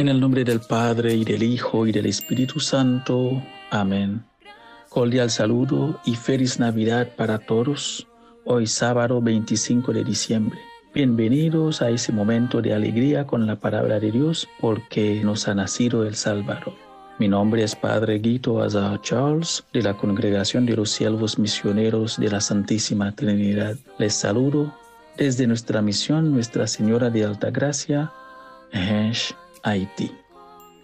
En el nombre del Padre y del Hijo y del Espíritu Santo. Amén. Cordial saludo y feliz Navidad para todos. Hoy sábado 25 de diciembre. Bienvenidos a ese momento de alegría con la palabra de Dios porque nos ha nacido el Salvador. Mi nombre es Padre Guito Azar Charles de la Congregación de los Siervos Misioneros de la Santísima Trinidad. Les saludo desde nuestra misión Nuestra Señora de Alta Gracia, Haití.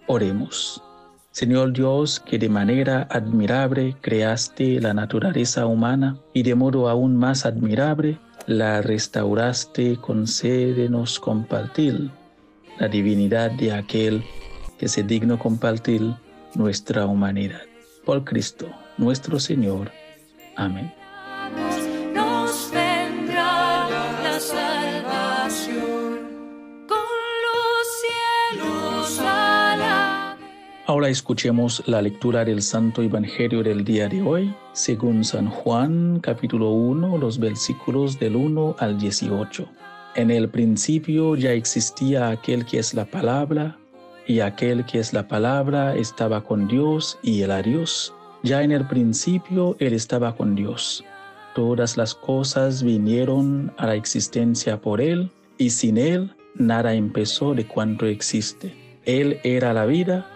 Oremos. Señor Dios, que de manera admirable creaste la naturaleza humana y de modo aún más admirable la restauraste, concédenos compartir la divinidad de aquel que se digno compartir nuestra humanidad. Por Cristo, nuestro Señor. Amén. Ahora escuchemos la lectura del Santo Evangelio del día de hoy, según San Juan capítulo 1, los versículos del 1 al 18. En el principio ya existía aquel que es la palabra, y aquel que es la palabra estaba con Dios y era Dios. Ya en el principio Él estaba con Dios. Todas las cosas vinieron a la existencia por Él, y sin Él nada empezó de cuanto existe. Él era la vida,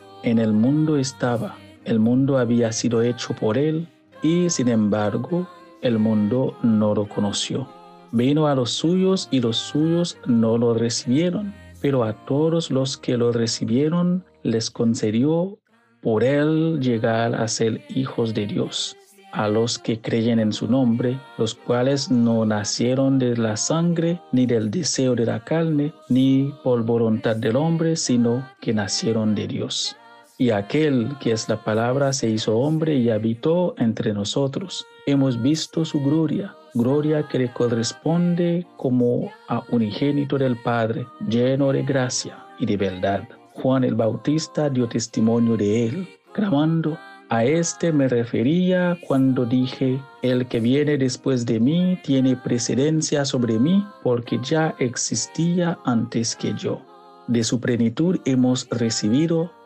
En el mundo estaba, el mundo había sido hecho por él y sin embargo el mundo no lo conoció. Vino a los suyos y los suyos no lo recibieron, pero a todos los que lo recibieron les concedió por él llegar a ser hijos de Dios, a los que creen en su nombre, los cuales no nacieron de la sangre, ni del deseo de la carne, ni por voluntad del hombre, sino que nacieron de Dios. Y aquel que es la palabra se hizo hombre y habitó entre nosotros. Hemos visto su gloria, gloria que le corresponde como a unigénito del Padre, lleno de gracia y de verdad. Juan el Bautista dio testimonio de él, clamando, a este me refería cuando dije, el que viene después de mí tiene precedencia sobre mí porque ya existía antes que yo. De su plenitud hemos recibido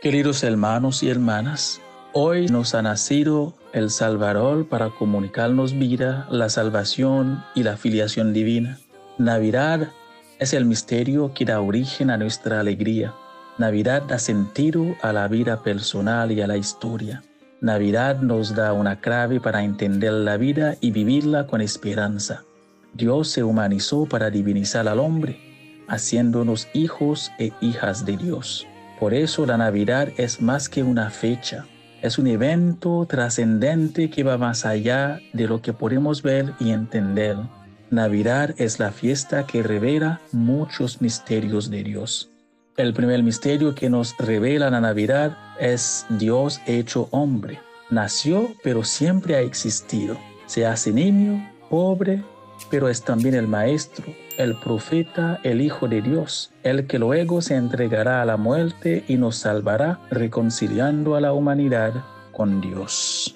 Queridos hermanos y hermanas, hoy nos ha nacido el Salvador para comunicarnos vida, la salvación y la filiación divina. Navidad es el misterio que da origen a nuestra alegría. Navidad da sentido a la vida personal y a la historia. Navidad nos da una clave para entender la vida y vivirla con esperanza. Dios se humanizó para divinizar al hombre, haciéndonos hijos e hijas de Dios. Por eso la Navidad es más que una fecha, es un evento trascendente que va más allá de lo que podemos ver y entender. Navidad es la fiesta que revela muchos misterios de Dios. El primer misterio que nos revela la Navidad es Dios hecho hombre. Nació, pero siempre ha existido. Se hace niño, pobre, pero es también el Maestro, el profeta, el Hijo de Dios, el que luego se entregará a la muerte y nos salvará reconciliando a la humanidad con Dios.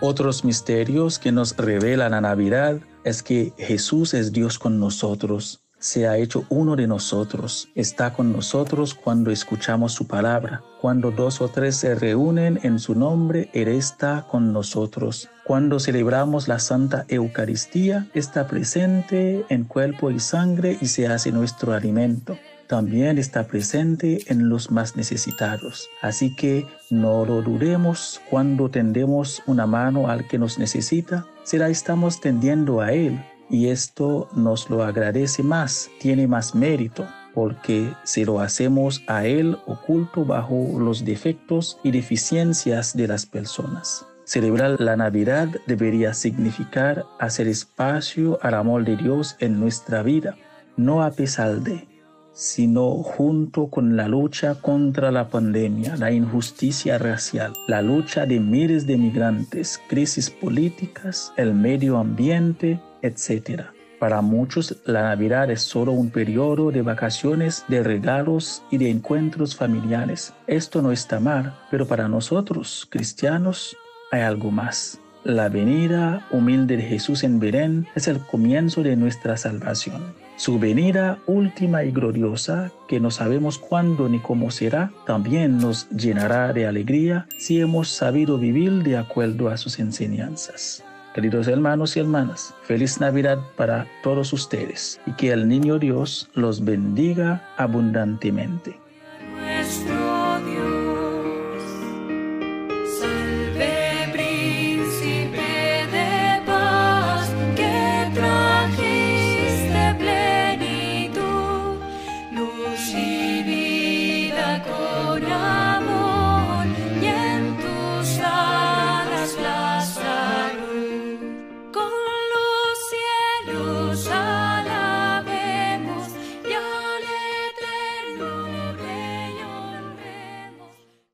Otros misterios que nos revelan la Navidad es que Jesús es Dios con nosotros se ha hecho uno de nosotros, está con nosotros cuando escuchamos su palabra. Cuando dos o tres se reúnen en su nombre, Él está con nosotros. Cuando celebramos la Santa Eucaristía, está presente en cuerpo y sangre y se hace nuestro alimento. también está presente en los más necesitados. Así que no lo dudemos cuando tendemos una mano al que nos necesita, será estamos tendiendo a Él y esto nos lo agradece más, tiene más mérito porque si lo hacemos a Él oculto bajo los defectos y deficiencias de las personas. Celebrar la Navidad debería significar hacer espacio al amor de Dios en nuestra vida, no a pesar de, sino junto con la lucha contra la pandemia, la injusticia racial, la lucha de miles de migrantes, crisis políticas, el medio ambiente, etc. Para muchos, la Navidad es solo un periodo de vacaciones, de regalos y de encuentros familiares. Esto no está mal, pero para nosotros, cristianos, hay algo más. La venida humilde de Jesús en Belén es el comienzo de nuestra salvación. Su venida última y gloriosa, que no sabemos cuándo ni cómo será, también nos llenará de alegría si hemos sabido vivir de acuerdo a sus enseñanzas. Queridos hermanos y hermanas, feliz Navidad para todos ustedes y que el niño Dios los bendiga abundantemente.